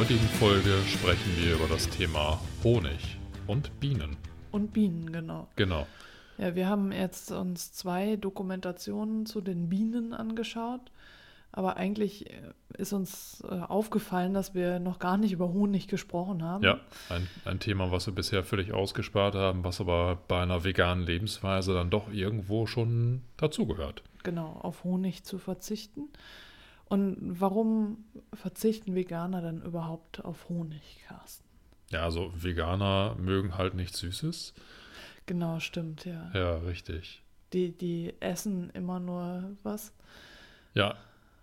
Heutigen Folge sprechen wir über das Thema Honig und Bienen. Und Bienen, genau. Genau. Ja, wir haben jetzt uns zwei Dokumentationen zu den Bienen angeschaut. Aber eigentlich äh, ist uns äh, aufgefallen, dass wir noch gar nicht über Honig gesprochen haben. Ja, ein, ein Thema, was wir bisher völlig ausgespart haben, was aber bei einer veganen Lebensweise dann doch irgendwo schon dazugehört. Genau, auf Honig zu verzichten. Und warum verzichten Veganer denn überhaupt auf Honig, Carsten? Ja, also Veganer mögen halt nichts Süßes. Genau, stimmt, ja. Ja, richtig. Die, die essen immer nur was. Ja,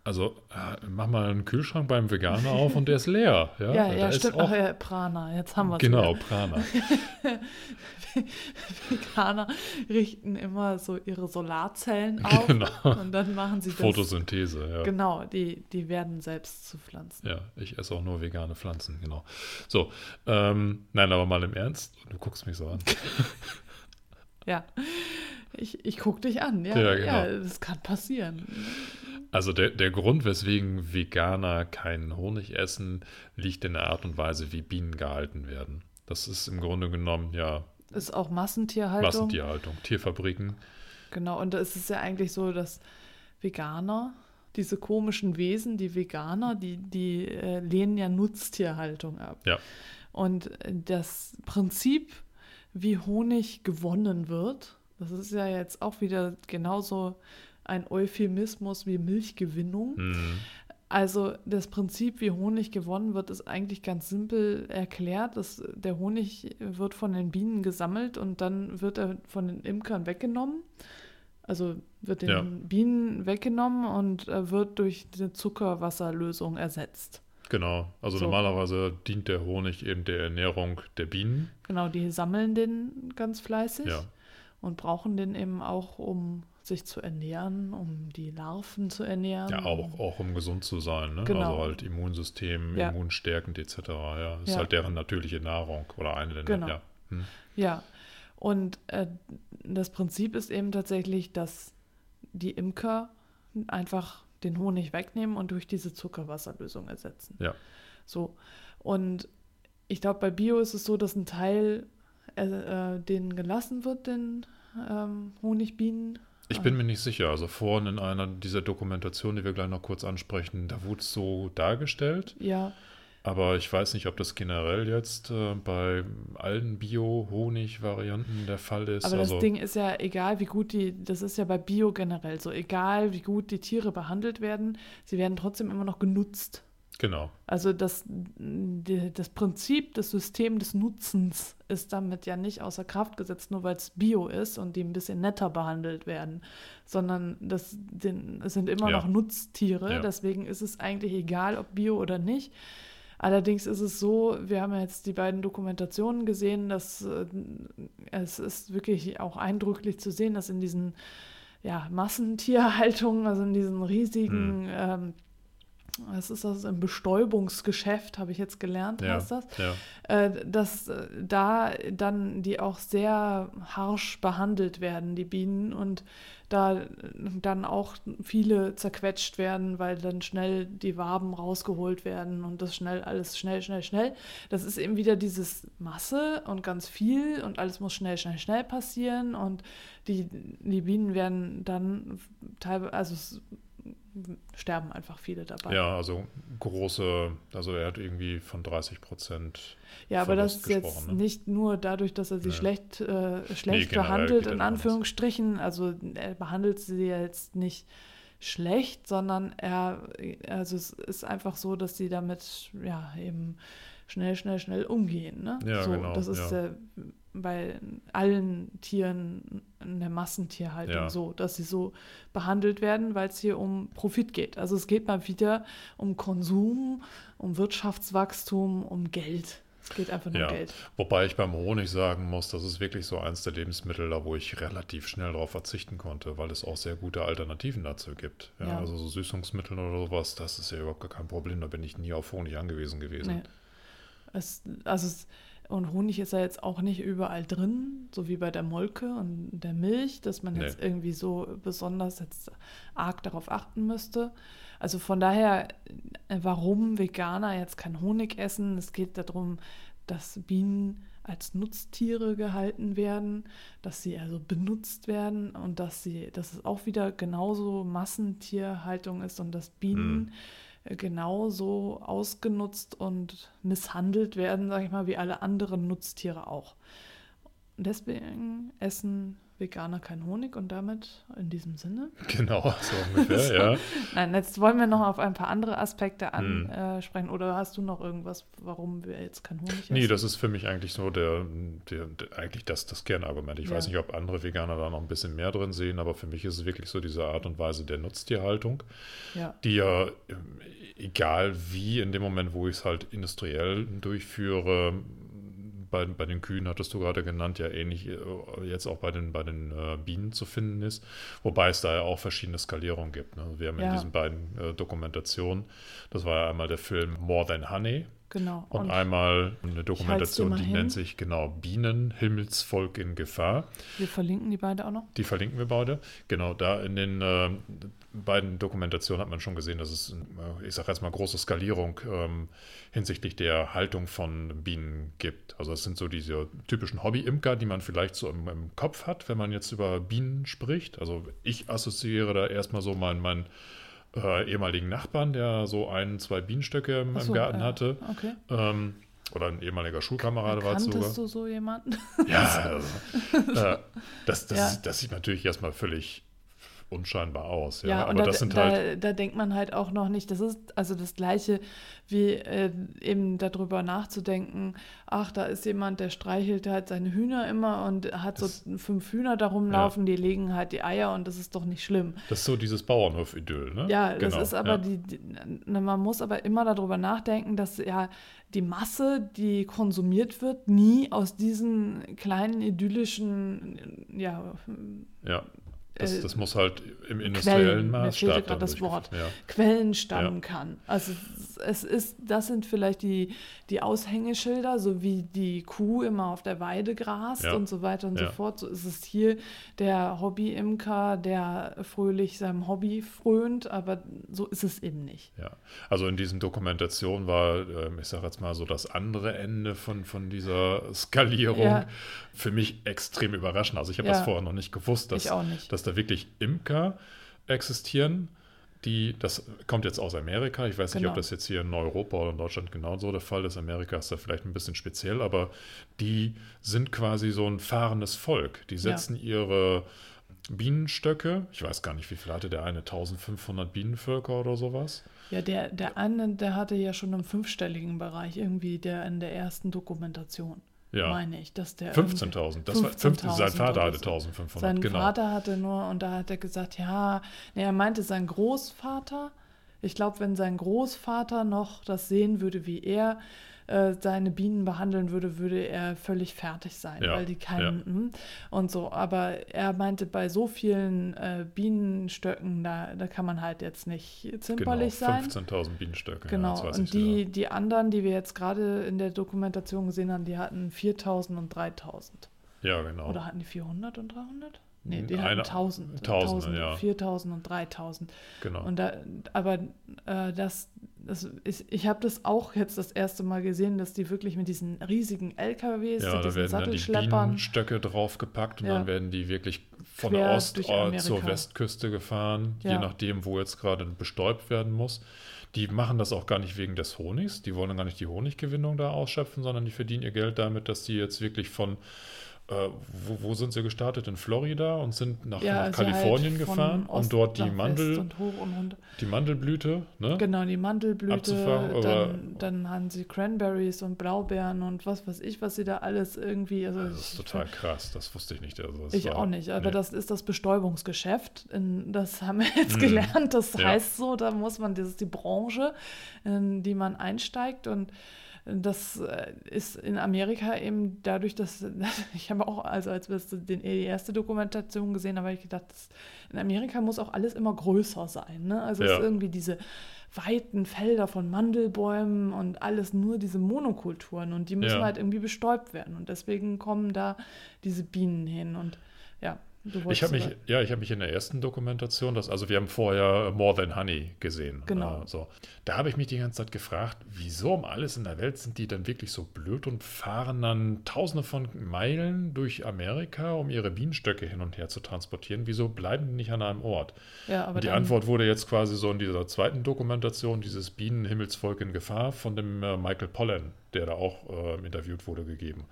also äh, mach mal einen Kühlschrank beim Veganer auf und der ist leer. Ja, Ja, ja, stimmt. Auch, Ach ja, Prana, jetzt haben wir es. genau, Prana. Veganer richten immer so ihre Solarzellen auf Genau. und dann machen sie das. Photosynthese, ja. Genau, die, die werden selbst zu Pflanzen. Ja, ich esse auch nur vegane Pflanzen, genau. So, ähm, nein, aber mal im Ernst, du guckst mich so an. Ja. Ich, ich gucke dich an, ja. Ja, Ja, genau. das kann passieren. Also der, der Grund, weswegen Veganer keinen Honig essen, liegt in der Art und Weise, wie Bienen gehalten werden. Das ist im Grunde genommen ja Ist auch Massentierhaltung. Massentierhaltung, Tierfabriken. Genau, und es ist ja eigentlich so, dass Veganer, diese komischen Wesen, die Veganer, die, die äh, lehnen ja Nutztierhaltung ab. Ja. Und das Prinzip, wie Honig gewonnen wird, das ist ja jetzt auch wieder genauso ein Euphemismus wie Milchgewinnung. Hm, Also das Prinzip, wie Honig gewonnen wird, ist eigentlich ganz simpel erklärt. Das, der Honig wird von den Bienen gesammelt und dann wird er von den Imkern weggenommen. Also wird den Ja. Bienen weggenommen und wird durch eine Zuckerwasserlösung ersetzt. genau, also So. normalerweise dient der Honig eben der Ernährung der Bienen. Genau, die sammeln den ganz fleißig Ja, und brauchen den eben auch, um sich zu ernähren, um die Larven zu ernähren. ja auch, auch um gesund zu sein. Ne? Genau. Also halt Immunsystem, Ja. immunstärkend etc. Ja, ist Ja. halt deren natürliche Nahrung oder eine der Genau. ja. Hm. Ja, und äh, das Prinzip ist eben tatsächlich, dass die Imker einfach den Honig wegnehmen und durch diese Zuckerwasserlösung ersetzen. Ja. So. Und ich glaube, bei Bio ist es so, dass ein Teil äh, äh, denen gelassen wird, den ähm, Honigbienen. Ich bin mir nicht sicher. Also vorhin in einer dieser Dokumentationen, die wir gleich noch kurz ansprechen, da wurde es so dargestellt. Ja, Aber ich weiß nicht, ob das generell jetzt äh, bei allen Bio-Honig-Varianten der Fall ist. aber also, das Ding ist ja egal, wie gut die, das ist ja bei Bio generell so, egal wie gut die Tiere behandelt werden, sie werden trotzdem immer noch genutzt. Genau. Also das, das Prinzip, das System des Nutzens ist damit ja nicht außer Kraft gesetzt, nur weil es Bio ist und die ein bisschen netter behandelt werden, sondern das den, es sind immer Ja. noch Nutztiere, Ja. deswegen ist es eigentlich egal, ob Bio oder nicht. Allerdings ist es so, wir haben ja jetzt die beiden Dokumentationen gesehen, dass äh, es ist wirklich auch eindrücklich zu sehen, dass in diesen ja, Massentierhaltungen, also in diesen riesigen ähm, was ist das? Im Bestäubungsgeschäft, habe ich jetzt gelernt, Ja, heißt das. ja, Äh, dass äh, da dann die auch sehr harsch behandelt werden, die Bienen, und da äh, dann auch viele zerquetscht werden, weil dann schnell die Waben rausgeholt werden und das schnell, alles schnell, schnell, schnell. Das ist eben wieder dieses Masse und ganz viel und alles muss schnell, schnell, schnell passieren und die, die Bienen werden dann teilweise, also es sterben einfach viele dabei. ja, also große, also er hat irgendwie von 30 Prozent. Ja, aber das ist jetzt ne? nicht nur dadurch, dass er sie Ja. schlecht, äh, schlecht generell behandelt, in. Anführungsstrichen. Also er behandelt sie jetzt nicht schlecht, sondern er, also es ist einfach so, dass sie damit ja eben schnell, schnell, schnell umgehen. Ne? Ja, so, genau, Das ist ja. der bei allen Tieren in der Massentierhaltung Ja. so, dass sie so behandelt werden, weil es hier um Profit geht. Also es geht mal wieder um Konsum, um Wirtschaftswachstum, um Geld. Es geht einfach nur Ja, um Geld. wobei ich beim Honig sagen muss, das ist wirklich so eins der Lebensmittel, da wo ich relativ schnell darauf verzichten konnte, weil es auch sehr gute Alternativen dazu gibt. Ja, Ja. Also so Süßungsmittel oder sowas, das ist ja überhaupt gar kein Problem, da bin ich nie auf Honig angewiesen gewesen. Nee. Es, also es, und Honig ist ja jetzt auch nicht überall drin, so wie bei der Molke und der Milch, dass man jetzt Nee. irgendwie so besonders jetzt arg darauf achten müsste. Also von daher, warum Veganer jetzt kein Honig essen? Es geht darum, dass Bienen als Nutztiere gehalten werden, dass sie also benutzt werden und dass sie, dass es auch wieder genauso Massentierhaltung ist und dass Bienen äh, genauso ausgenutzt und misshandelt werden, sage ich mal, wie alle anderen Nutztiere auch. Deswegen essen Veganer kein Honig und damit in diesem Sinne. Genau, so ungefähr, ja. Nein, jetzt wollen wir noch auf ein paar andere Aspekte Hm. ansprechen. Oder hast du noch irgendwas, warum wir jetzt kein Honig essen? Nee, das ist für mich eigentlich so der, der, der eigentlich das, das Kernargument. Ich Ja. weiß nicht, ob andere Veganer da noch ein bisschen mehr drin sehen, aber für mich ist es wirklich so diese Art und Weise der Nutztierhaltung, ja. die ja, ähm, egal wie, in dem Moment, wo ich es halt industriell durchführe, bei, bei den Kühen hattest du gerade genannt, ja ähnlich äh, jetzt auch bei den, bei den äh, Bienen zu finden ist, wobei es da ja auch verschiedene Skalierungen gibt. Ne? Wir haben in Ja. diesen beiden äh, Dokumentationen, das war ja einmal der Film More Than Honey, Genau. und, einmal eine Dokumentation, die hin. nennt sich genau Bienen, Himmelsvolk in Gefahr. wir verlinken die beide auch noch. Die verlinken wir beide. Genau, da in den äh, beiden Dokumentationen hat man schon gesehen, dass es, äh, ich sage jetzt mal, große Skalierung ähm, hinsichtlich der Haltung von Bienen gibt. Also es sind so diese typischen Hobby-Imker, die man vielleicht so im, im Kopf hat, wenn man jetzt über Bienen spricht. Also ich assoziiere da erstmal so meinen, meinen äh, ehemaligen Nachbarn, der so ein, zwei Bienenstöcke im, Ach im so, Garten ja. hatte. Okay. Ähm, oder ein ehemaliger Schulkamerad war es sogar. Kanntest du so jemanden? Ja, also, äh, das, das, Ja. das sieht natürlich erstmal völlig unscheinbar aus. Ja, Ja, aber und da, das sind da, halt. da denkt man halt auch noch nicht, das ist also das Gleiche wie äh, eben darüber nachzudenken, ach, da ist jemand, der streichelt halt seine Hühner immer und hat so Das- fünf Hühner da rumlaufen, die legen halt die Eier und das ist doch nicht schlimm. Das ist so dieses Bauernhof-Idyll, ne? Ja, das Genau, ist aber ja. die, die, man muss aber immer darüber nachdenken, dass ja die Masse, die konsumiert wird, nie aus diesen kleinen idyllischen, ja, Ja, das, äh, das muss halt im industriellen Quellen, mir fehlte Maßstab. gerade das Wort. durchgeführt- Quellen stammen Ja. kann. Also es- ist, das sind vielleicht die, die Aushängeschilder, so wie die Kuh immer auf der Weide grast Ja. und so weiter und Ja. so fort. So ist es hier der Hobby-Imker, der fröhlich seinem Hobby frönt, aber so ist es eben nicht. Ja, also in diesen Dokumentationen war, ähm, ich sage jetzt mal so, das andere Ende von, von dieser Skalierung Ja. für mich extrem überraschend. Also ich habe Ja. das vorher noch nicht gewusst, dass, Ich auch nicht. dass da wirklich Imker existieren, die, das kommt jetzt aus Amerika, ich weiß nicht, Genau. ob das jetzt hier in Europa oder in Deutschland genauso der Fall ist. Amerika ist da vielleicht ein bisschen speziell, aber die sind quasi so ein fahrendes Volk. Die setzen ihre Bienenstöcke, ich weiß gar nicht, wie viel hatte der eine, 1500 Bienenvölker oder sowas. Ja, der, der eine, der hatte ja schon im fünfstelligen Bereich irgendwie der in der ersten Dokumentation, Ja. meine ich, dass der 15.000. Das war 15, sein 15.000 Vater hatte so. 1500, Sein genau. Vater hatte nur, und da hat er gesagt, ja, nee, er meinte sein Großvater. Ich glaube, wenn sein Großvater noch das sehen würde, wie er äh, seine Bienen behandeln würde, würde er völlig fertig sein, Ja, weil die keinen hm, und so. Aber er meinte, bei so vielen äh, Bienenstöcken, da, da kann man halt jetzt nicht genau, zimperlich sein. 15.000 Bienenstöcke. Genau, ja, und die, die anderen, die wir jetzt gerade in der Dokumentation gesehen haben, die hatten 4000 und 3000. Ja, genau. Oder hatten die 400 und 300? Nee, die hatten 1000. Tausende, 1000, ja. 4000 und 3000. genau. Und da, aber äh, das, das ist, ich habe das auch jetzt das erste Mal gesehen, dass die wirklich mit diesen riesigen LKWs, ja, da werden dann die Sattelschleppern, Bienenstöcke draufgepackt und Ja. dann werden die wirklich von Quer Ost zur Westküste gefahren, je Ja. nachdem, wo jetzt gerade bestäubt werden muss. Die machen das auch gar nicht wegen des Honigs, die wollen gar nicht die Honiggewinnung da ausschöpfen, sondern die verdienen ihr Geld damit, dass die jetzt wirklich von äh, wo, wo, sind sie gestartet? In Florida und sind nach, Ja, nach Kalifornien halt gefahren, um Ost dort die, Mandel, und und die Mandelblüte, ne? Genau, die Mandelblüte, dann, dann haben sie Cranberries und Blaubeeren und was weiß ich, was sie da alles irgendwie. Also Das ist ich- total krass, das wusste ich nicht. Also Ich war- auch nicht, aber nee. das ist das Bestäubungsgeschäft. In- Das haben wir jetzt Mhm. gelernt. Das Ja. heißt so, da muss man, das ist die Branche, in die man einsteigt und das äh, ist in Amerika eben dadurch, dass ich habe auch, also als wir den, die erste Dokumentation gesehen haben, habe ich gedacht, das, in Amerika muss auch alles immer größer sein. Ne? Also es Ja. ist irgendwie diese weiten Felder von Mandelbäumen und alles nur diese Monokulturen und die müssen Ja. halt irgendwie bestäubt werden und deswegen kommen da diese Bienen hin und ja, Ich habe mich, ja, ich habe mich in der ersten Dokumentation, das, also wir haben vorher More Than Honey gesehen. Genau. Äh, so. Da habe ich mich die ganze Zeit gefragt, wieso um alles in der Welt sind die dann wirklich so blöd und fahren dann tausende von Meilen durch Amerika, um ihre Bienenstöcke hin und her zu transportieren. Wieso bleiben die nicht an einem Ort? ja, aber die Antwort wurde jetzt quasi so in dieser zweiten Dokumentation, dieses Bienenhimmelsvolk in Gefahr von dem äh, Michael Pollan, der da auch äh, interviewt wurde, gegeben.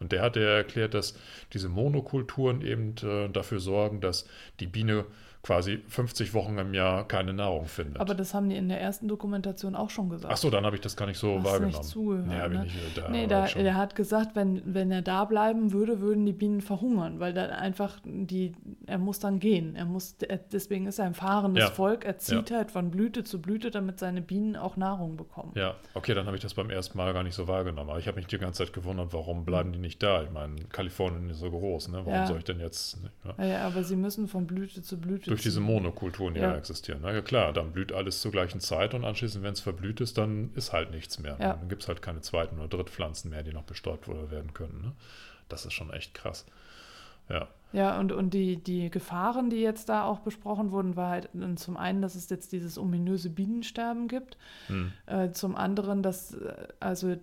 Und der hat ja erklärt, dass diese Monokulturen eben äh, dafür sorgen, dass die Biene quasi 50 Wochen im Jahr keine Nahrung findet. aber das haben die in der ersten Dokumentation auch schon gesagt. Ach so, dann habe ich das gar nicht so Hast wahrgenommen. nicht zugehört, nee, ne? nicht. Da Nee, da, er hat gesagt, wenn, wenn er da bleiben würde, würden die Bienen verhungern, weil dann einfach die, er muss dann gehen. Er muss, er, deswegen ist er ein fahrendes Ja. Volk. Er zieht halt von Blüte zu Blüte, damit seine Bienen auch Nahrung bekommen. Ja, okay, dann habe ich das beim ersten Mal gar nicht so wahrgenommen. Aber ich habe mich die ganze Zeit gewundert, warum bleiben die nicht da? Ich meine, Kalifornien ist so groß, ne? Warum Ja. soll ich denn jetzt ne? Ja, ja, aber sie müssen von Blüte zu Blüte durch diese. Monokulturen, die Ja. da existieren? Na ja, klar, dann blüht alles zur gleichen Zeit und anschließend, wenn es verblüht ist, dann ist halt nichts mehr. Ja. Dann gibt es halt keine zweiten oder Drittpflanzen mehr, die noch bestäubt werden können. Ne? Das ist schon echt krass. Ja, Ja, und, und die, die Gefahren, die jetzt da auch besprochen wurden, war halt zum einen, dass es jetzt dieses ominöse Bienensterben gibt, hm. äh, zum anderen, dass äh, also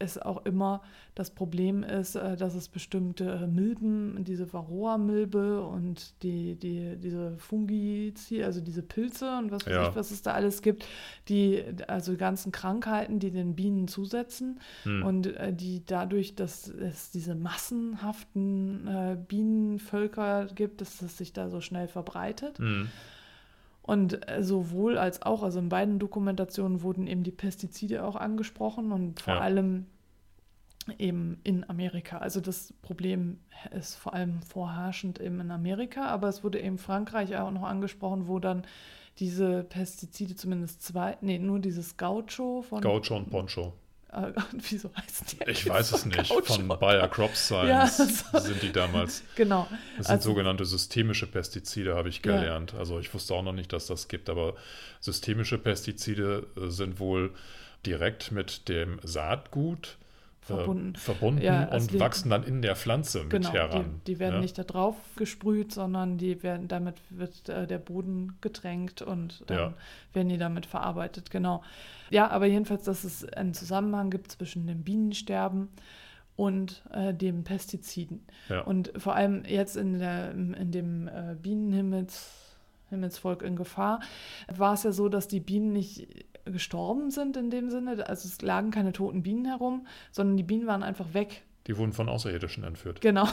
es auch immer das Problem ist, äh, dass es bestimmte äh, Milben, diese Varroa-Milbe und die, die, diese Fungizi, also diese Pilze und was weiß Ja. ich, was es da alles gibt, die, also die ganzen Krankheiten, die den Bienen zusetzen Hm. und äh, die dadurch, dass es diese massenhaften Bienenvölker gibt, dass es sich da so schnell verbreitet. Hm. Und äh, sowohl als auch, also in beiden Dokumentationen wurden eben die Pestizide auch angesprochen und vor Ja. allem eben in Amerika. Also das Problem ist vor allem vorherrschend eben in Amerika, aber es wurde eben Frankreich auch noch angesprochen, wo dann diese Pestizide zumindest zwei, nee, nur dieses Gaucho von, Gaucho und Poncho. Äh, wieso heißen die? Ich weiß es nicht. Gaucho. Von Bayer Crop Ja, Science so. sind die damals. Genau. Das sind Also- sogenannte systemische Pestizide, habe ich Ja. gelernt. Also ich wusste auch noch nicht, dass das gibt, aber systemische Pestizide äh, sind wohl direkt mit dem Saatgut äh, Verbunden. verbunden Ja, und die- wachsen dann in der Pflanze mit Genau, heran. die, die werden ja? nicht da drauf gesprüht, sondern die werden, damit wird äh, der Boden getränkt und dann Ja. werden die damit verarbeitet, genau. Ja, aber jedenfalls, dass es einen Zusammenhang gibt zwischen dem Bienensterben und äh, dem Pestiziden. Und vor allem jetzt in, der, in dem äh, Bienenhimmels Himmelsvolk in Gefahr, war es ja so, dass die Bienen nicht gestorben sind in dem Sinne. Also es lagen keine toten Bienen herum, sondern die Bienen waren einfach weg. Die wurden von Außerirdischen entführt. Genau.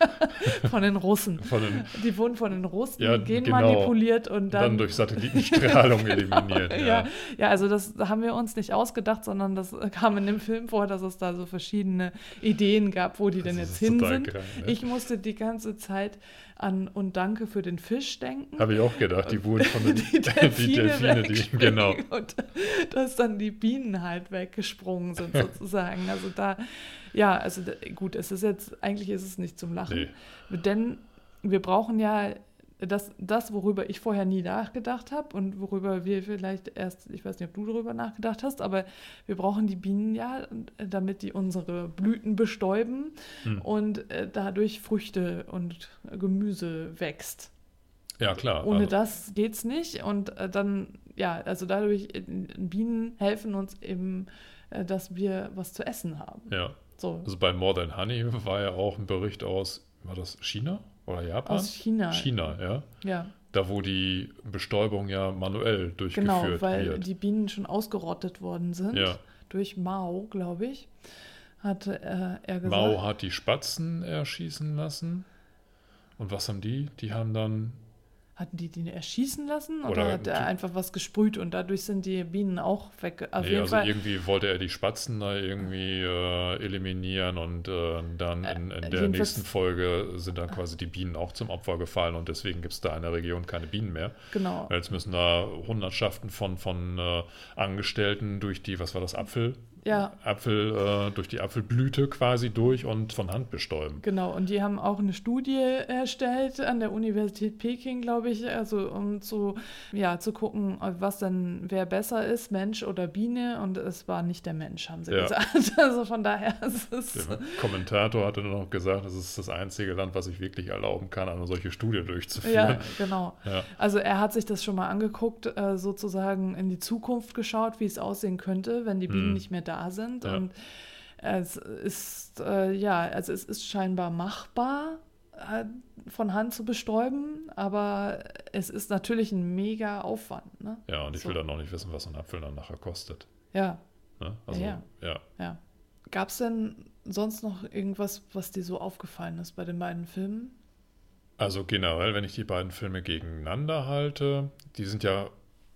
von den Russen. Von den, Die wurden von den Russen Ja, genmanipuliert und dann, dann. durch Satellitenstrahlung eliminiert. ja. Ja. ja, also das haben wir uns nicht ausgedacht, sondern das kam in dem Film vor, dass es da so verschiedene Ideen gab, wo die denn Das jetzt ist hin sind. krank, ne? Ich musste die ganze Zeit an und danke für den Fisch denken. Habe ich auch gedacht, die wurden von den die Delfine, die, wegspringen genau. und dass dann die Bienen halt weggesprungen sind sozusagen. Also da, ja, also gut, es ist jetzt, eigentlich ist es nicht zum Lachen, denn wir brauchen ja das, das, worüber ich vorher nie nachgedacht habe und worüber wir vielleicht erst, ich weiß nicht, ob du darüber nachgedacht hast, aber wir brauchen die Bienen ja, damit die unsere Blüten bestäuben Hm. und äh, dadurch Früchte und Gemüse wächst. Ja, klar. Ohne also, das geht's nicht. Und äh, dann, ja, also dadurch, äh, Bienen helfen uns eben, äh, dass wir was zu essen haben. Ja. So, Also bei More Than Honey war ja auch ein Bericht aus, war das China oder Japan? aus China. China, ja. Ja, Da, wo die Bestäubung ja manuell durchgeführt genau, weil wird. die Bienen schon ausgerottet worden sind. Ja. Durch Mao, glaube ich. hat äh, er gesagt. Mao hat die Spatzen erschießen lassen. Und was haben die? Die haben dann Hatten die die erschießen lassen oder, Oder hat er einfach was gesprüht und dadurch sind die Bienen auch weg? Auf Nee, also Fall. irgendwie wollte er die Spatzen da irgendwie äh, eliminieren und äh, dann in, in der nächsten Folge sind dann quasi die Bienen auch zum Opfer gefallen und deswegen gibt es da in der Region keine Bienen mehr. Genau. Jetzt müssen da Hundertschaften von, von äh, Angestellten durch die, was war das, Apfel? Ja. Apfel, äh, durch die Apfelblüte quasi durch und von Hand bestäuben. Genau, und die haben auch eine Studie erstellt an der Universität Peking, glaube ich, also um zu, ja, zu gucken, was dann, wer besser ist, Mensch oder Biene. Und es war nicht der Mensch, haben sie Ja. gesagt. Also von daher ist es. Der Kommentator hatte nur noch gesagt, es ist das einzige Land, was sich wirklich erlauben kann, eine solche Studie Ja, durchzuführen. genau. Ja. Also er hat sich das schon mal angeguckt, äh, sozusagen in die Zukunft geschaut, wie es aussehen könnte, wenn die Bienen Hm. nicht mehr da sind. Ja. Und es ist, äh, ja, also es ist scheinbar machbar, äh, von Hand zu bestäuben, aber es ist natürlich ein mega Aufwand. Ne? Ja, und ich So. will dann noch nicht wissen, was ein Apfel dann nachher kostet. Ja, Ne? Also, Ja. ja. ja. Gab es denn sonst noch irgendwas, was dir so aufgefallen ist bei den beiden Filmen? Also generell, wenn ich die beiden Filme gegeneinander halte, die sind ja,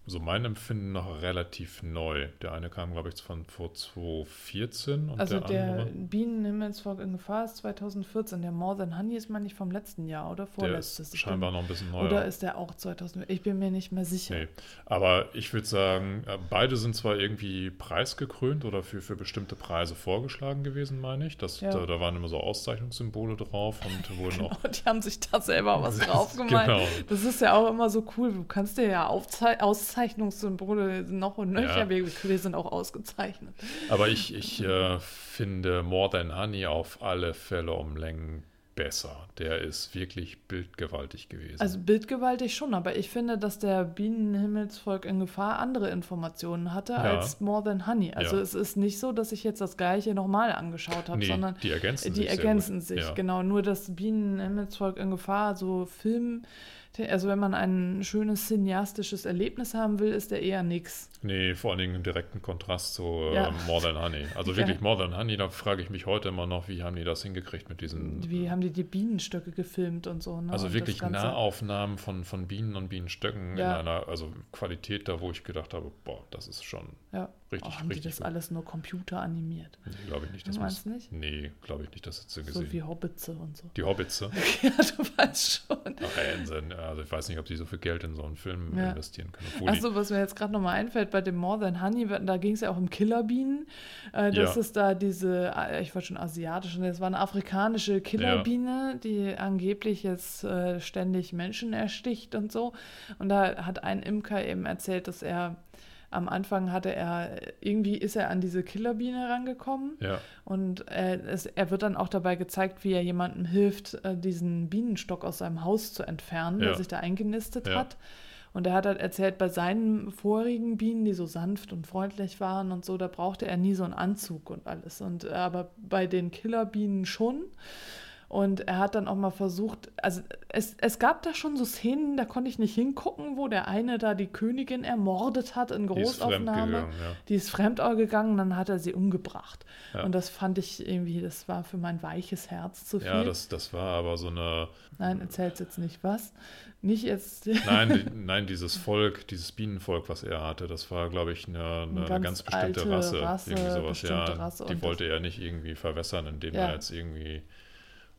so mein Empfinden, noch relativ neu. Der eine kam, glaube ich, von vor 2014 und Also der, der andere, Bienenhimmelsvolk in Gefahr ist 2014. Der More Than Honey ist, meine ich, vom letzten Jahr oder der vorletztes. ist Ich scheinbar noch ein bisschen neuer. Oder ist der auch 2000? Ich bin mir nicht mehr sicher. Nee. Aber ich würde sagen, äh, beide sind zwar irgendwie preisgekrönt oder für, für bestimmte Preise vorgeschlagen gewesen, meine ich. Das, Ja. da, da waren immer so Auszeichnungssymbole drauf und wurden auch. Genau, die haben sich da selber was drauf gemalt. Genau. Das ist ja auch immer so cool. Du kannst dir ja Aufzei Auszeichnungssymbole noch und nöcher. Ja. Wir, wir sind auch ausgezeichnet. Aber ich, ich äh, finde More Than Honey auf alle Fälle um Längen besser. Der ist wirklich bildgewaltig gewesen. Also bildgewaltig schon, aber ich finde, dass der Bienenhimmelsvolk in Gefahr andere Informationen hatte Ja. als More Than Honey. Also Ja. es ist nicht so, dass ich jetzt das gleiche nochmal angeschaut habe, nee, sondern die ergänzen die sich. sehr ergänzen sich, Ja. genau. Nur das Bienenhimmelsvolk in Gefahr, so Film, also wenn man ein schönes cineastisches Erlebnis haben will, ist der eher nix. Nee, vor allen Dingen im direkten Kontrast zu äh, Ja. More Than Honey. Also Ja. wirklich More Than Honey, da frage ich mich heute immer noch, wie haben die das hingekriegt mit diesen. Wie haben die die Bienenstöcke gefilmt und so. Ne? Also und wirklich. Nahaufnahmen von, von Bienen und Bienenstöcken Ja. in einer also Qualität da, wo ich gedacht habe, boah, das ist schon Ja. Richtig, oh, haben die richtig das gut. alles nur computeranimiert? Nee, glaube ich nicht. Du Das meinst muss, nicht? Nee, glaube ich nicht, das hat sie So gesehen. wie Hobbitze und so. die Hobbits. äh, ja, du weißt schon. Ach, Hansen, also ich weiß nicht, ob die so viel Geld in so einen Film Ja. investieren können. Die- Achso, was mir jetzt gerade nochmal einfällt, bei dem More Than Honey, da ging es ja auch um Killerbienen. Äh, das Ja. ist da diese, äh, ich wollte schon asiatische, das war eine afrikanische Killerbiene, die angeblich jetzt äh, ständig Menschen ersticht und so. Und da hat ein Imker eben erzählt, dass er am Anfang hatte er, irgendwie ist er an diese Killerbiene rangekommen ja, und äh, es, er wird dann auch dabei gezeigt, wie er jemandem hilft, äh, diesen Bienenstock aus seinem Haus zu entfernen, der Ja. sich da eingenistet Ja. hat. Und er hat halt erzählt, bei seinen vorigen Bienen, die so sanft und freundlich waren und so, da brauchte er nie so einen Anzug und alles. Und äh, aber bei den Killerbienen schon. Und er hat dann auch mal versucht, also es, es gab da schon so Szenen, da konnte ich nicht hingucken, wo der eine da die Königin ermordet hat in Großaufnahme. ja. Die ist fremd gegangen, dann hat er sie umgebracht. Ja. Und das fand ich irgendwie, das war für mein weiches Herz zu viel. Ja, das, das war aber so eine, Nein, erzähl's jetzt nicht. Was? Nicht jetzt. nein, die, nein, dieses Volk, dieses Bienenvolk, was er hatte, das war, glaube ich, eine, eine, eine ganz ganz bestimmte Rasse. Rasse, irgendwie sowas, ja. Rasse die wollte er nicht irgendwie verwässern, indem Ja. er jetzt irgendwie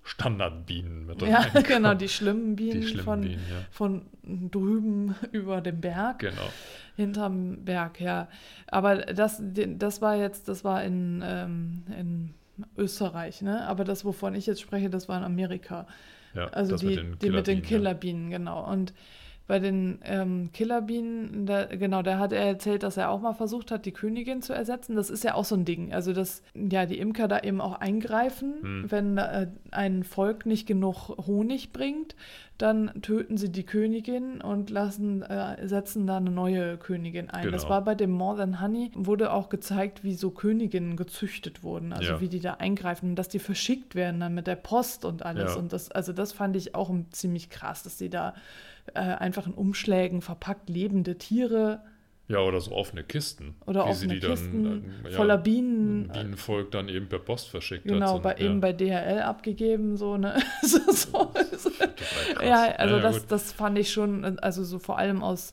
Standardbienen mit ja, genau, die schlimmen Bienen, Die schlimmen von, Bienen, ja. von drüben über dem Berg, Genau. hinterm Berg, ja. Aber das, das war jetzt, das war in, ähm, in Österreich, ne? Aber das, wovon ich jetzt spreche, das war in Amerika. Ja, Also die, mit den die mit den. Killerbienen, genau. Und bei den ähm, Killerbienen, da, genau, da hat er erzählt, dass er auch mal versucht hat, die Königin zu ersetzen. Das ist ja auch so ein Ding. Also, dass ja die Imker da eben auch eingreifen, Hm. wenn äh, ein Volk nicht genug Honig bringt, dann töten sie die Königin und lassen, äh, setzen da eine neue Königin ein. Das Genau. war bei dem More Than Honey, wurde auch gezeigt, wie so Königinnen gezüchtet wurden, also Ja. wie die da eingreifen, dass die verschickt werden dann mit der Post und alles. Ja. Und das, also das fand ich auch ziemlich krass, dass die da äh, einfach in Umschlägen verpackt lebende Tiere Ja, oder so offene Kisten. Oder wie offene sie die Kisten dann, äh, voller Bienen. Bienenvolk dann eben per Post verschickt Genau, hat. bei, ja. eben bei DHL abgegeben, so, ne? so, so. Ja, also ja, das, gut. das fand ich schon, also so vor allem aus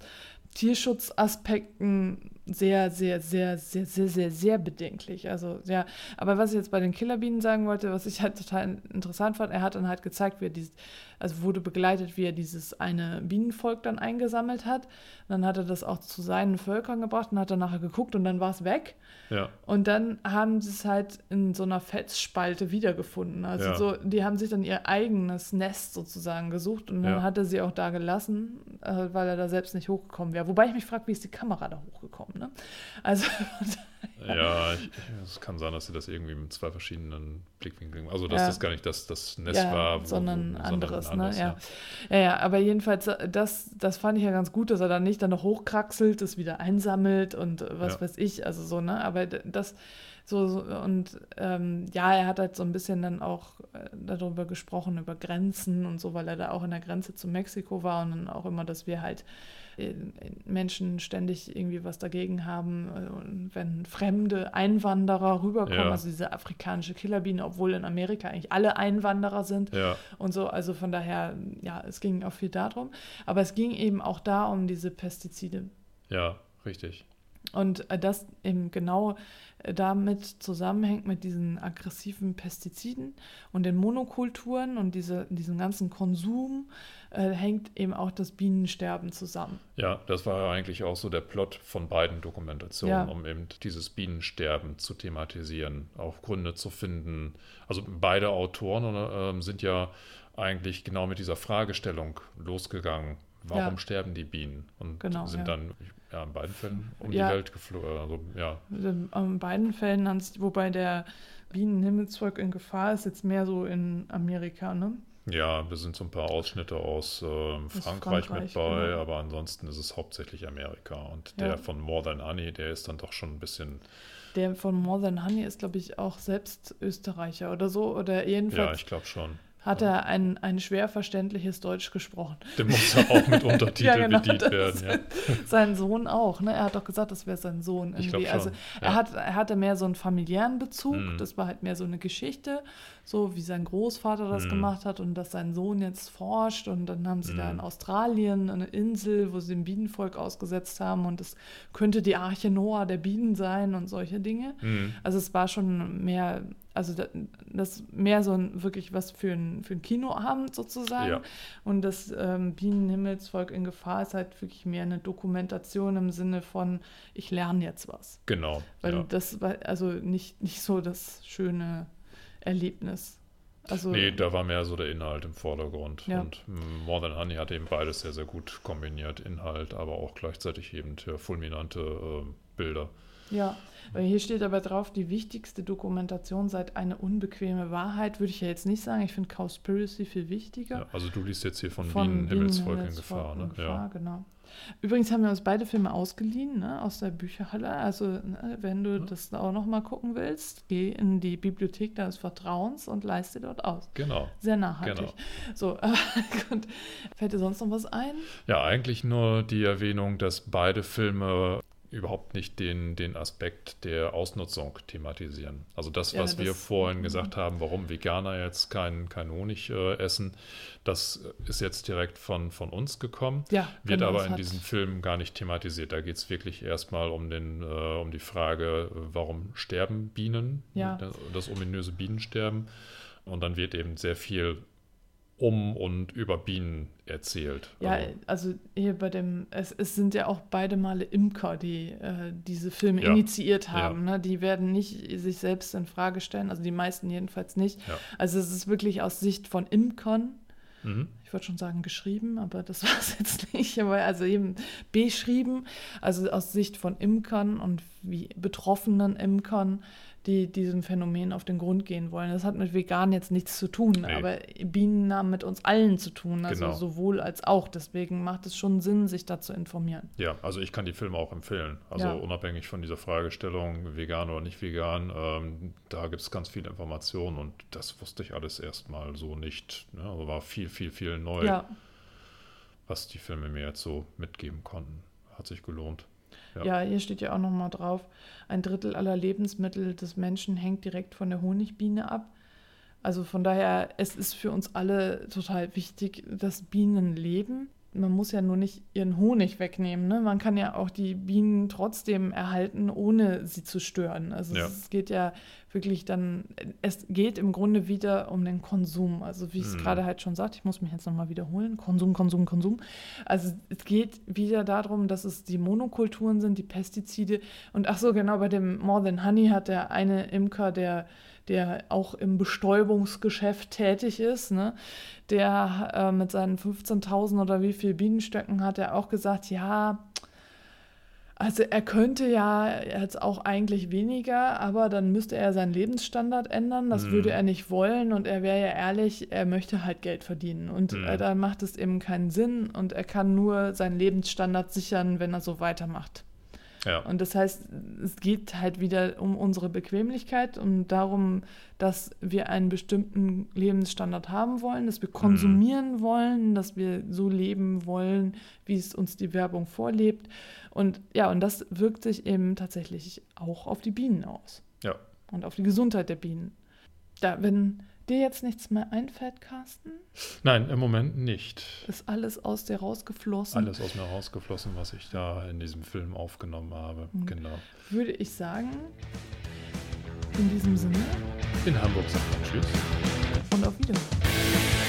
Tierschutzaspekten sehr, sehr, sehr, sehr, sehr, sehr, sehr bedenklich. Also ja, aber was ich jetzt bei den Killerbienen sagen wollte, was ich halt total interessant fand, er hat dann halt gezeigt, wie er dieses, also wurde begleitet, wie er dieses eine Bienenvolk dann eingesammelt hat. Und dann hat er das auch zu seinen Völkern gebracht und hat dann nachher geguckt und dann war es weg. ja. Und dann haben sie es halt in so einer Felsspalte wiedergefunden. Also Ja. so, die haben sich dann ihr eigenes Nest sozusagen gesucht und dann Ja. hat er sie auch da gelassen, äh, weil er da selbst nicht hochgekommen wäre. Wobei ich mich frage, wie ist die Kamera da hochgekommen? Ne? Also Ja, ich, es kann sein, dass sie das irgendwie mit zwei verschiedenen Blickwinkeln. Also, dass Ja. das gar nicht das, das Nest ja, war, wo- sondern anderes, ein ne? Ja. ja, ja, aber jedenfalls, äh, das, das fand ich ja ganz gut, dass er dann nicht dann noch hochkraxelt, das wieder einsammelt und äh, was weiß ich, also so, ne? Aber das so, so und ähm, ja, er hat halt so ein bisschen dann auch äh, darüber gesprochen, über Grenzen und so, weil er da auch in der Grenze zu Mexiko war und dann auch immer, dass wir halt äh, Menschen ständig irgendwie was dagegen haben, äh, und wenn fremde Einwanderer rüberkommen, Ja. also diese afrikanische Killerbiene, obwohl in Amerika eigentlich alle Einwanderer sind Ja, und so. Also von daher, ja, es ging auch viel darum. Aber es ging eben auch da um diese Pestizide. ja, richtig. Und äh, das eben genau äh, damit zusammenhängt mit diesen aggressiven Pestiziden und den Monokulturen und diese, diesem ganzen Konsum äh, hängt eben auch das Bienensterben zusammen. Ja, das war ja eigentlich auch so der Plot von beiden Dokumentationen, Ja. um eben dieses Bienensterben zu thematisieren, auch Gründe zu finden. Also beide Autoren ähm, sind ja eigentlich genau mit dieser Fragestellung losgegangen. Warum Ja. sterben die Bienen? Und Genau, sind ja. dann ja, in beiden Fällen um Ja. die Welt geflogen. Also, ja, In beiden Fällen, ans- wobei der Bienenhimmelsvolk in Gefahr ist, jetzt mehr so in Amerika, ne? ja, da sind so ein paar Ausschnitte aus Aus Frankreich, Frankreich, mit bei, genau. aber ansonsten ist es hauptsächlich Amerika. Und der Ja. von More Than Honey, der ist dann doch schon ein bisschen, Der von More Than Honey ist, glaube ich, auch selbst Österreicher oder so. Oder ja, jedenfalls ich glaube schon. Hat er ein, ein schwer verständliches Deutsch gesprochen. Der muss ja auch mit Untertiteln Ja, genau, bedient werden. Ja. Sein Sohn auch, ne? Er hat doch gesagt, das wäre sein Sohn Ich irgendwie. glaub also schon, er, ja. hat, er hatte mehr so einen familiären Bezug. Mhm. Das war halt mehr so eine Geschichte, so wie sein Großvater das Mhm. gemacht hat und dass sein Sohn jetzt forscht. Und dann haben sie da Mhm. in Australien eine Insel, wo sie ein Bienenvolk ausgesetzt haben und es könnte die Arche Noah der Bienen sein und solche Dinge. Mhm. Also es war schon mehr, also da- das mehr so ein wirklich was für ein, für ein Kinoabend sozusagen. Ja. Und das ähm, Bienenhimmelsvolk in Gefahr ist halt wirklich mehr eine Dokumentation im Sinne von, ich lerne jetzt was. Genau. Weil ja. das war also nicht, nicht so das schöne Erlebnis. Also Nee, da war mehr so der Inhalt im Vordergrund. Ja. Und More Than Honey hat eben beides sehr, sehr gut kombiniert. Inhalt, aber auch gleichzeitig eben fulminante äh, Bilder. Ja, weil hier steht aber drauf, die wichtigste Dokumentation seit eine unbequeme Wahrheit, würde ich ja jetzt nicht sagen. Ich finde Cowspiracy viel wichtiger. Ja, also du liest jetzt hier von, Von Bienen, Himmelsvolk in Bienenhimmelsvolk Gefahr. Ne? Gefahr, Ja. genau. Übrigens haben wir uns beide Filme ausgeliehen, ne, aus der Bücherhalle. Also, ne, wenn du Ja. das auch noch mal gucken willst, geh in die Bibliothek deines Vertrauens und leiste dort aus. Genau. Sehr nachhaltig. Genau. So, gut. Fällt dir sonst noch was ein? Ja, eigentlich nur die Erwähnung, dass beide Filme überhaupt nicht den, den Aspekt der Ausnutzung thematisieren. Also das, Ja, was wir das- vorhin mhm. gesagt haben, warum Veganer jetzt kein, kein Honig äh, essen, das ist jetzt direkt von, von uns gekommen. Ja, Wird genau, aber in diesem Film gar nicht thematisiert. Da geht es wirklich erstmal um, den, äh, um die Frage, warum sterben Bienen? Ja. Das, das ominöse Bienensterben. Und dann wird eben sehr viel um und über Bienen erzählt. Ja, Also, also hier bei dem, es, es sind ja auch beide Male Imker, die äh, diese Filme Ja. initiiert haben. Ne? Die werden nicht sich selbst in Frage stellen, also die meisten jedenfalls nicht. Ja. Also es ist wirklich aus Sicht von Imkern, mhm. ich würde schon sagen geschrieben, aber das war es jetzt nicht, aber also eben beschrieben, also aus Sicht von Imkern und wie betroffenen Imkern, die diesem Phänomen auf den Grund gehen wollen. Das hat mit vegan jetzt nichts zu tun, Nee. aber Bienen haben mit uns allen zu tun, also Genau. sowohl als auch. Deswegen macht es schon Sinn, sich da zu informieren. Ja, also ich kann die Filme auch empfehlen. Also Ja. unabhängig von dieser Fragestellung, vegan oder nicht vegan, ähm, da gibt es ganz viele Informationen und das wusste ich alles erstmal so nicht. Ne? Also war viel, viel, viel neu, Ja, was die Filme mir jetzt so mitgeben konnten. Hat sich gelohnt. Ja. Ja, hier steht ja auch nochmal drauf, ein Drittel aller Lebensmittel des Menschen hängt direkt von der Honigbiene ab. Also von daher, es ist für uns alle total wichtig, dass Bienen leben. Man muss ja nur nicht ihren Honig wegnehmen. Ne? Man kann ja auch die Bienen trotzdem erhalten, ohne sie zu stören. Also Ja. es geht ja wirklich dann, es geht im Grunde wieder um den Konsum. Also wie ich es Mhm. gerade halt schon sagte, ich muss mich jetzt nochmal wiederholen. Konsum, Konsum, Konsum. Also es geht wieder darum, dass es die Monokulturen sind, die Pestizide. Und ach so, genau, bei dem More Than Honey hat der eine Imker, der, der auch im Bestäubungsgeschäft tätig ist, ne, der äh, mit seinen 15.000 oder wie viel Bienenstöcken hat er auch gesagt, ja, also er könnte ja jetzt auch eigentlich weniger, aber dann müsste er seinen Lebensstandard ändern. Das Mhm. würde er nicht wollen und er wäre ja ehrlich, er möchte halt Geld verdienen. Und Mhm. äh, da macht es eben keinen Sinn und er kann nur seinen Lebensstandard sichern, wenn er so weitermacht. Ja. Und das heißt, es geht halt wieder um unsere Bequemlichkeit und darum, dass wir einen bestimmten Lebensstandard haben wollen, dass wir konsumieren wollen, dass wir so leben wollen, wie es uns die Werbung vorlebt. Und ja, und das wirkt sich eben tatsächlich auch auf die Bienen aus ja. und auf die Gesundheit der Bienen. Da, wenn dir jetzt nichts mehr einfällt, Carsten, Nein, im Moment nicht. ist alles aus dir rausgeflossen, Alles aus mir rausgeflossen, was ich da in diesem Film aufgenommen habe. Mhm. Genau. würde ich sagen. In diesem Sinne In Hamburg sagt man Tschüss. und auf Wiedersehen.